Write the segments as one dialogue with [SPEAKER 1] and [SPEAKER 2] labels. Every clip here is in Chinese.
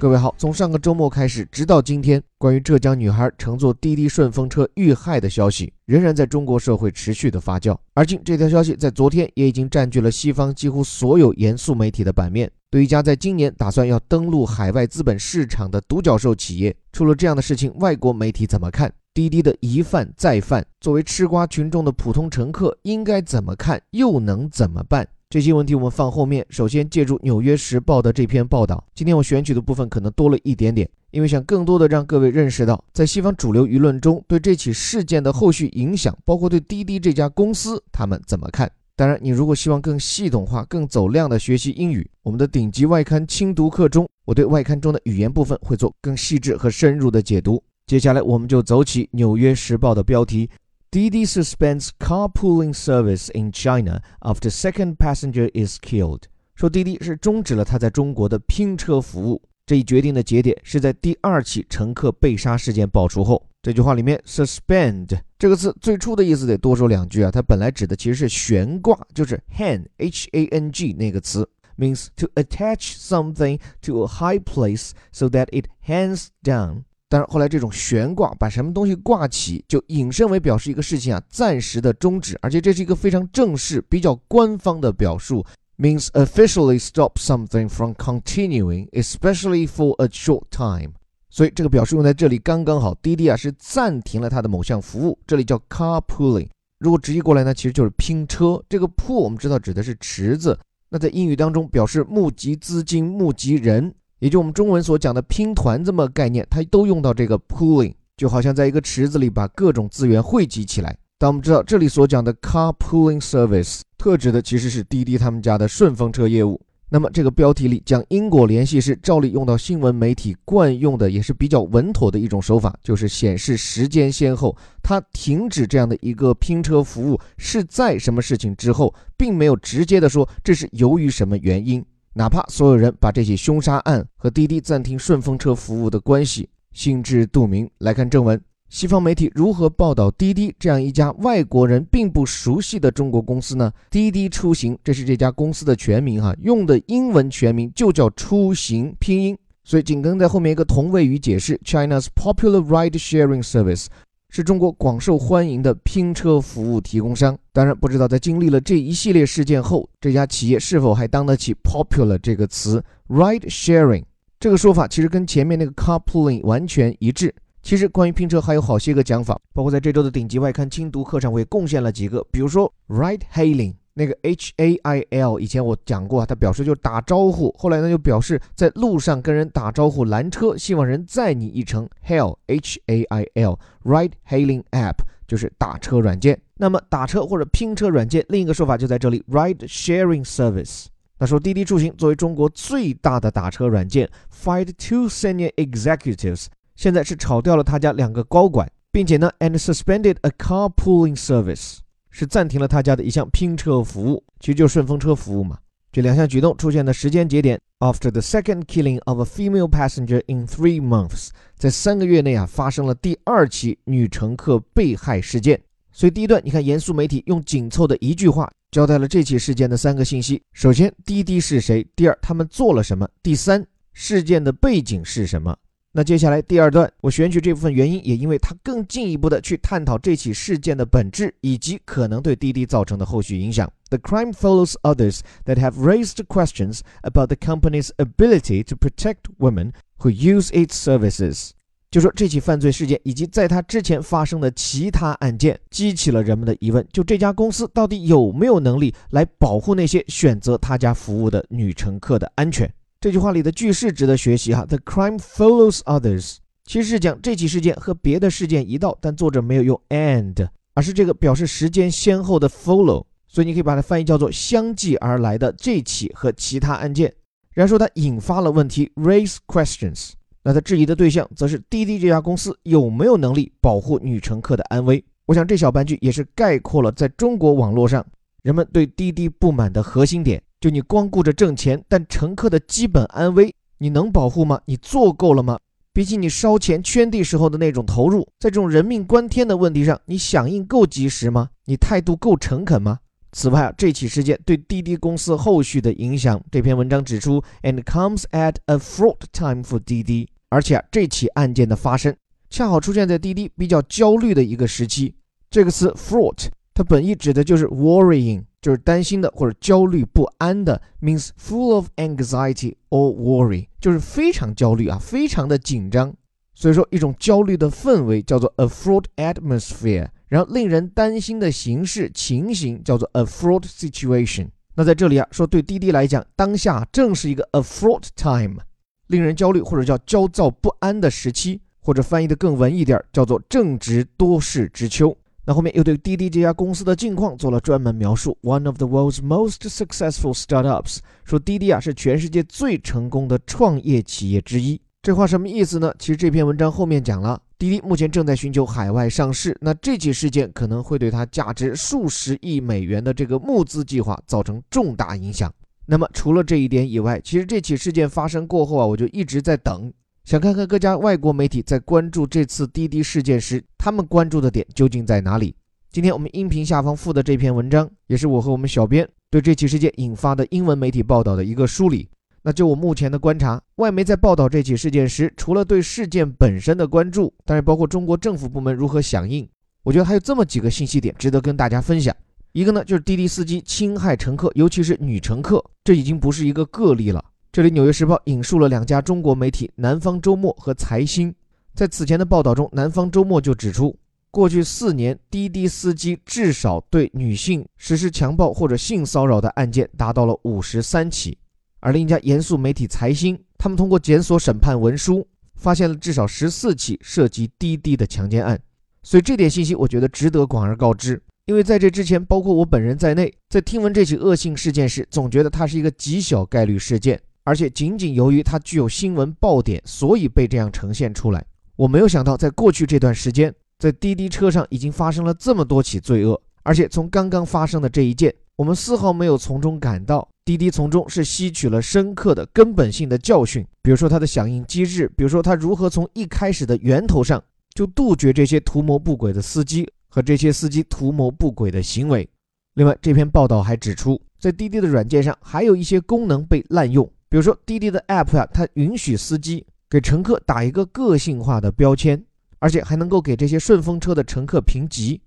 [SPEAKER 1] 各位好，从上个周末开始，直到今天，关于浙江女孩乘坐滴滴顺风车遇害的消息，仍然在中国社会持续的发酵。而今，这条消息在昨天也已经占据了西方几乎所有严肃媒体的版面。对一家在今年打算要登陆海外资本市场的独角兽企业，出了这样的事情，外国媒体怎么看？滴滴的一犯再犯，作为吃瓜群众的普通乘客应该怎么看？又能怎么办？这些问题我们放后面。首先，借助《纽约时报》的这篇报道，今天我选取的部分可能多了一点点，因为想更多的让各位认识到，在西方主流舆论中对这起事件的后续影响，包括对滴滴这家公司他们怎么看。当然，你如果希望更系统化、更走量的学习英语，我们的顶级外刊精读课中，我对外刊中的语言部分会做更细致和深入的解读。接下来，我们就走起《纽约时报》的标题。Didi suspends carpooling service in China after second passenger is killed。说滴滴是终止了他在中国的拼车服务。这一决定的节点是在第二起乘客被杀事件爆出后。这句话里面 “suspend” 这个字最初的意思得多说两句啊，它本来指的其实是悬挂，就是 hang h a n g 那个词，means to attach something to a high place so that it hangs down。 但是后来这种悬挂，把什么东西挂起，就引申为表示一个事情啊暂时的终止，而且这是一个非常正式、比较官方的表述，means officially stop something from continuing, especially for a short time。所以这个表示用在这里刚刚好。滴滴啊是暂停了它的某项服务，这里叫 carpooling。如果直译过来呢，其实就是拼车。这个 pool 我们知道指的是池子，那在英语当中表示募集资金、募集人。也就我们中文所讲的拼团这么概念，它都用到这个 pooling，就好像在一个池子里把各种资源汇集起来。但我们知道这里所讲的 car pooling service，特指的其实是滴滴他们家的顺风车业务。那么这个标题里将因果联系是照例用到新闻媒体惯用的，也是比较稳妥的一种手法，就是显示时间先后。它停止这样的一个拼车服务是在什么事情之后，并没有直接的说这是由于什么原因。哪怕所有人把这起凶杀案和滴滴暂停顺风车服务的关系心知肚明，来看正文，西方媒体如何报道滴滴这样一家外国人并不熟悉的中国公司呢？滴滴出行，这是这家公司的全名哈，用的英文全名就叫出行拼音，所以紧跟在后面一个同位语解释，China's popular ride-sharing service。是中国广受欢迎的拼车服务提供商。当然，不知道在经历了这一系列事件后，这家企业是否还当得起 “popular” 这个词？Ride sharing 这个说法其实跟前面那个 carpooling 完全一致。其实关于拼车还有好些个讲法，包括在这周的顶级外刊精读课上，我也贡献了几个，比如说 ride hailing。那个 H A I L 以前我讲过，它表示就是打招呼，后来呢就表示在路上跟人打招呼拦车，希望人载你一程。Hail H A I L Ride Hailing App 就是打车软件。那么打车或者拼车软件，另一个说法就在这里，Ride Sharing Service。那说滴滴出行作为中国最大的打车软件，fired two senior executives，现在是炒掉了他家两个高管，并且呢，and suspended a carpooling service。是暂停了他家的一项拼车服务，其实就是顺风车服务嘛。这两项举动出现的时间节点，after the second killing of a female passenger in three months，在三个月内啊发生了第二起女乘客被害事件。所以第一段，你看严肃媒体用紧凑的一句话交代了这起事件的三个信息：首先，滴滴是谁；第二，他们做了什么；第三，事件的背景是什么。那接下来第二段，我选取这部分原因，也因为它更进一步的去探讨这起事件的本质，以及可能对滴滴造成的后续影响。The crime follows others that have raised questions about the company's ability to protect women who use its services。就说这起犯罪事件以及在它之前发生的其他案件，激起了人们的疑问：就这家公司到底有没有能力来保护那些选择他家服务的女乘客的安全？这句话里的句式值得学习哈。The crime follows others，其实是讲这起事件和别的事件一道，但作者没有用 and，而是这个表示时间先后的 follow，所以你可以把它翻译叫做相继而来的这起和其他案件。然后说它引发了问题，raise questions。那它质疑的对象则是滴滴这家公司有没有能力保护女乘客的安危。我想这小半句也是概括了在中国网络上人们对滴滴不满的核心点。就你光顾着挣钱，但乘客的基本安危你能保护吗？你做够了吗？比起你烧钱圈地时候的那种投入，在这种人命关天的问题上，你响应够及时吗？你态度够诚恳吗？此外啊，这起事件对滴滴公司后续的影响，这篇文章指出，and comes at a fraught time for 滴滴。而且啊，这起案件的发生恰好出现在滴滴比较焦虑的一个时期。这个词 fraught，它本意指的就是 worrying，就是担心的或者焦虑不安的，means full of anxiety or worry，就是非常焦虑啊，非常的紧张。所以说，一种焦虑的氛围叫做 a fraught atmosphere。然后令人担心的形式情形叫做 a fraught situation。那在这里啊，说对滴滴来讲，当下正是一个 a fraught time，令人焦虑或者叫焦躁不安的时期，或者翻译的更文艺点，叫做正值多事之秋。那后面又对滴滴这家公司的近况做了专门描述，one of the world's most successful startups，说滴滴啊是全世界最成功的创业企业之一。这话什么意思呢？其实这篇文章后面讲了。滴滴目前正在寻求海外上市，那这起事件可能会对它价值数十亿美元的这个募资计划造成重大影响。那么除了这一点以外，其实这起事件发生过后啊，我就一直在等，想看看各家外国媒体在关注这次滴滴事件时，他们关注的点究竟在哪里。今天我们音频下方附的这篇文章，也是我和我们小编对这起事件引发的英文媒体报道的一个梳理。那就我目前的观察，外媒在报道这起事件时，除了对事件本身的关注，当然包括中国政府部门如何响应，我觉得还有这么几个信息点值得跟大家分享。一个呢，就是滴滴司机侵害乘客，尤其是女乘客，这已经不是一个个例了。这里《纽约时报》引述了两家中国媒体《南方周末》和财新，在此前的报道中，《南方周末》就指出，过去四年滴滴司机至少对女性实施强暴或者性骚扰的案件达到了五十三起。而另一家严肃媒体财新，他们通过检索审判文书，发现了至少十四起涉及滴滴的强奸案。所以这点信息，我觉得值得广而告之。因为在这之前，包括我本人在内，在听闻这起恶性事件时，总觉得它是一个极小概率事件，而且仅仅由于它具有新闻爆点，所以被这样呈现出来。我没有想到，在过去这段时间，在滴滴车上已经发生了这么多起罪恶，而且从刚刚发生的这一件，我们丝毫没有从中感到。滴滴从中是吸取了深刻的根本性的教训，比如说它的响应机制，比如说它如何从一开始的源头上就杜绝这些图谋不轨的司机和这些司机图谋不轨的行为。另外，这篇报道还指出，在滴滴的软件上还有一些功能被滥用，比如说滴滴的 App 呀，它允许司机给乘客打一个个性化的标签，而且还能够给这些顺风车的乘客评级。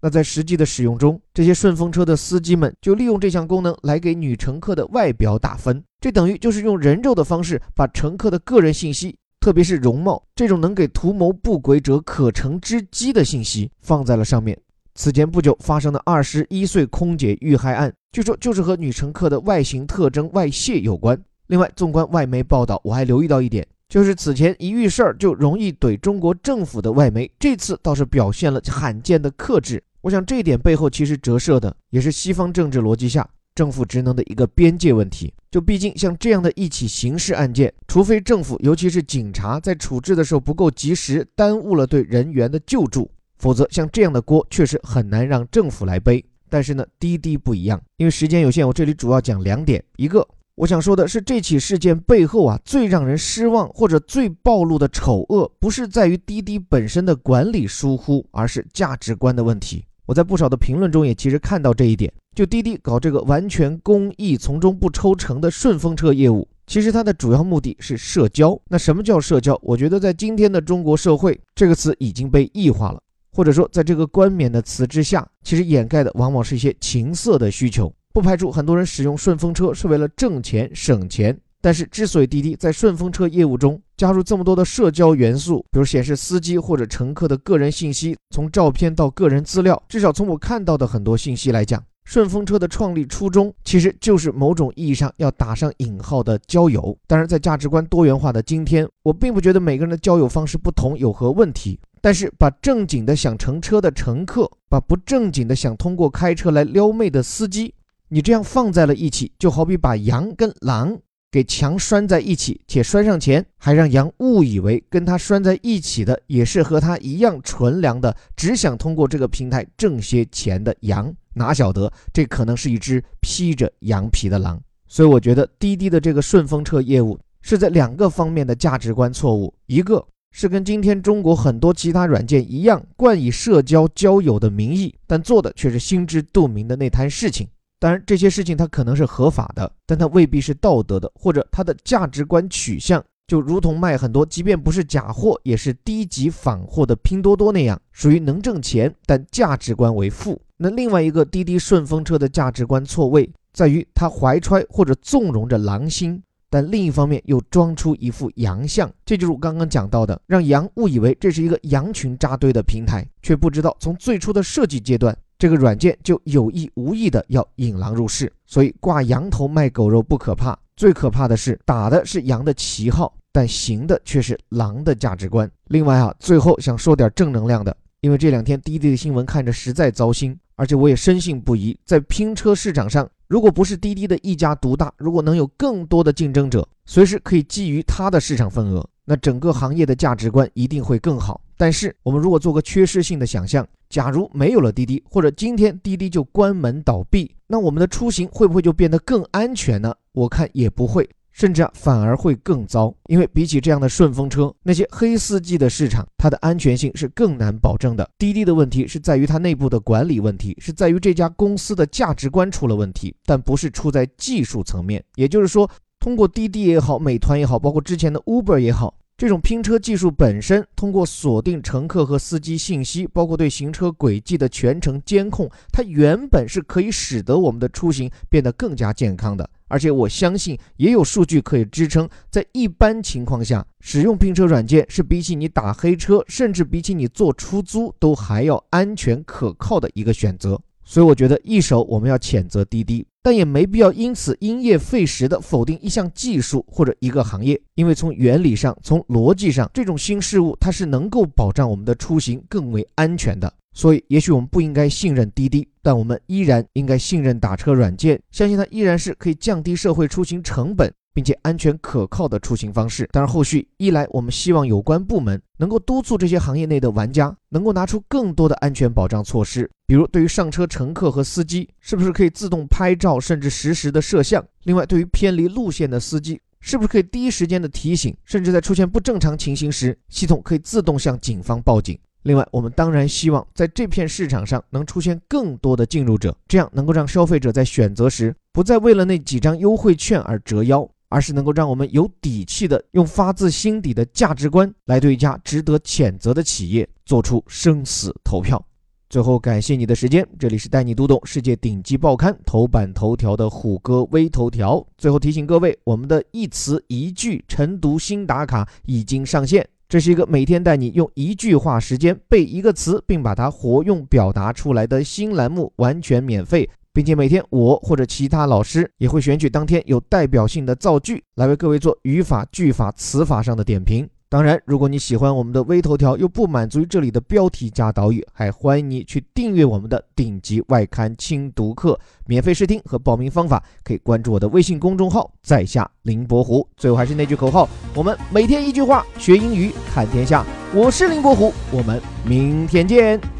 [SPEAKER 1] 那在实际的使用中，这些顺风车的司机们就利用这项功能来给女乘客的外表打分，这等于就是用人肉的方式把乘客的个人信息，特别是容貌这种能给图谋不轨者可乘之机的信息放在了上面。此前不久发生的二十一岁空姐遇害案，据说就是和女乘客的外形特征外泄有关。另外，纵观外媒报道，我还留意到一点，就是此前一遇事儿就容易怼中国政府的外媒，这次倒是表现了罕见的克制。我想这一点背后其实折射的也是西方政治逻辑下政府职能的一个边界问题。就毕竟像这样的一起刑事案件，除非政府尤其是警察在处置的时候不够及时，耽误了对人员的救助，否则像这样的锅确实很难让政府来背。但是呢，滴滴不一样，因为时间有限，我这里主要讲两点。一个我想说的是，这起事件背后啊，最让人失望或者最暴露的丑恶，不是在于滴滴本身的管理疏忽，而是价值观的问题。我在不少的评论中也其实看到这一点，就滴滴搞这个完全公益、从中不抽成的顺风车业务，其实它的主要目的是社交。那什么叫社交？我觉得在今天的中国社会，这个词已经被异化了，或者说在这个冠冕的词之下，其实掩盖的往往是一些情色的需求。不排除很多人使用顺风车是为了挣钱省钱。但是，之所以滴滴在顺风车业务中加入这么多的社交元素，比如显示司机或者乘客的个人信息，从照片到个人资料，至少从我看到的很多信息来讲，顺风车的创立初衷其实就是某种意义上要打上引号的交友。当然，在价值观多元化的今天，我并不觉得每个人的交友方式不同有何问题。但是，把正经的想乘车的乘客，把不正经的想通过开车来撩妹的司机，你这样放在了一起，就好比把羊跟狼。给强拴在一起，且拴上前，还让羊误以为跟他拴在一起的也是和他一样纯良的，只想通过这个平台挣些钱的羊，哪晓得这可能是一只披着羊皮的狼。所以我觉得滴滴的这个顺风车业务是在两个方面的价值观错误，一个是跟今天中国很多其他软件一样，冠以社交交友的名义，但做的却是心知肚明的那摊事情。当然，这些事情它可能是合法的，但它未必是道德的，或者它的价值观取向就如同卖很多即便不是假货也是低级仿货的拼多多那样，属于能挣钱但价值观为负。那另外一个滴滴顺风车的价值观错位在于，它怀揣或者纵容着狼心。但另一方面又装出一副羊相，这就是我刚刚讲到的，让羊误以为这是一个羊群扎堆的平台，却不知道从最初的设计阶段，这个软件就有意无意的要引狼入室。所以挂羊头卖狗肉不可怕，最可怕的是打的是羊的旗号，但行的却是狼的价值观。另外啊，最后想说点正能量的，因为这两天滴滴的新闻看着实在糟心，而且我也深信不疑，在拼车市场上。如果不是滴滴的一家独大，如果能有更多的竞争者，随时可以觊觎它的市场份额，那整个行业的价值观一定会更好。但是，我们如果做个缺失性的想象，假如没有了滴滴，或者今天滴滴就关门倒闭，那我们的出行会不会就变得更安全呢？我看也不会。甚至啊，反而会更糟，因为比起这样的顺风车，那些黑司机的市场，它的安全性是更难保证的。滴滴的问题是在于它内部的管理问题，是在于这家公司的价值观出了问题，但不是出在技术层面。也就是说，通过滴滴也好，美团也好，包括之前的 Uber 也好。这种拼车技术本身，通过锁定乘客和司机信息，包括对行车轨迹的全程监控，它原本是可以使得我们的出行变得更加健康的。而且我相信，也有数据可以支撑，在一般情况下，使用拼车软件是比起你打黑车，甚至比起你坐出租都还要安全可靠的一个选择。所以我觉得，一手我们要谴责滴滴，但也没必要因此因噎废食的否定一项技术或者一个行业，因为从原理上、从逻辑上，这种新事物它是能够保障我们的出行更为安全的。所以，也许我们不应该信任滴滴，但我们依然应该信任打车软件，相信它依然是可以降低社会出行成本。并且安全可靠的出行方式。当然，后续一来，我们希望有关部门能够督促这些行业内的玩家，能够拿出更多的安全保障措施，比如对于上车乘客和司机，是不是可以自动拍照，甚至实时的摄像？另外，对于偏离路线的司机，是不是可以第一时间的提醒，甚至在出现不正常情形时，系统可以自动向警方报警？另外，我们当然希望在这片市场上能出现更多的进入者，这样能够让消费者在选择时，不再为了那几张优惠券而折腰。而是能够让我们有底气的用发自心底的价值观来对一家值得谴责的企业做出生死投票。最后，感谢你的时间，这里是带你读懂世界顶级报刊头版头条的虎哥微头条。最后提醒各位，我们的一词一句晨读新打卡已经上线，这是一个每天带你用一句话时间背一个词，并把它活用表达出来的新栏目，完全免费。并且每天我或者其他老师也会选取当天有代表性的造句来为各位做语法、句法、词法上的点评。当然，如果你喜欢我们的微头条，又不满足于这里的标题加导语，还欢迎你去订阅我们的顶级外刊精读课。免费试听和报名方法可以关注我的微信公众号“在下林伯虎”。最后还是那句口号：我们每天一句话，学英语看天下。我是林伯虎，我们明天见。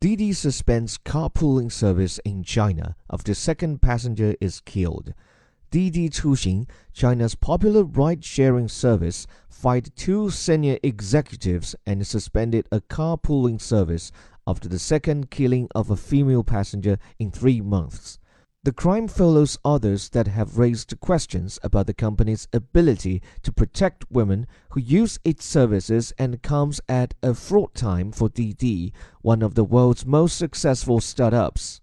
[SPEAKER 1] Didi suspends carpooling service in China after second passenger is killed. Didi Chuxing, China's popular ride-sharing service, fired two senior executives and suspended a carpooling service after the second killing of a female passenger in three months. The crime follows others that have raised questions about the company's ability to protect women who use its services and comes at a fraught time for DD, one of the world's most successful startups.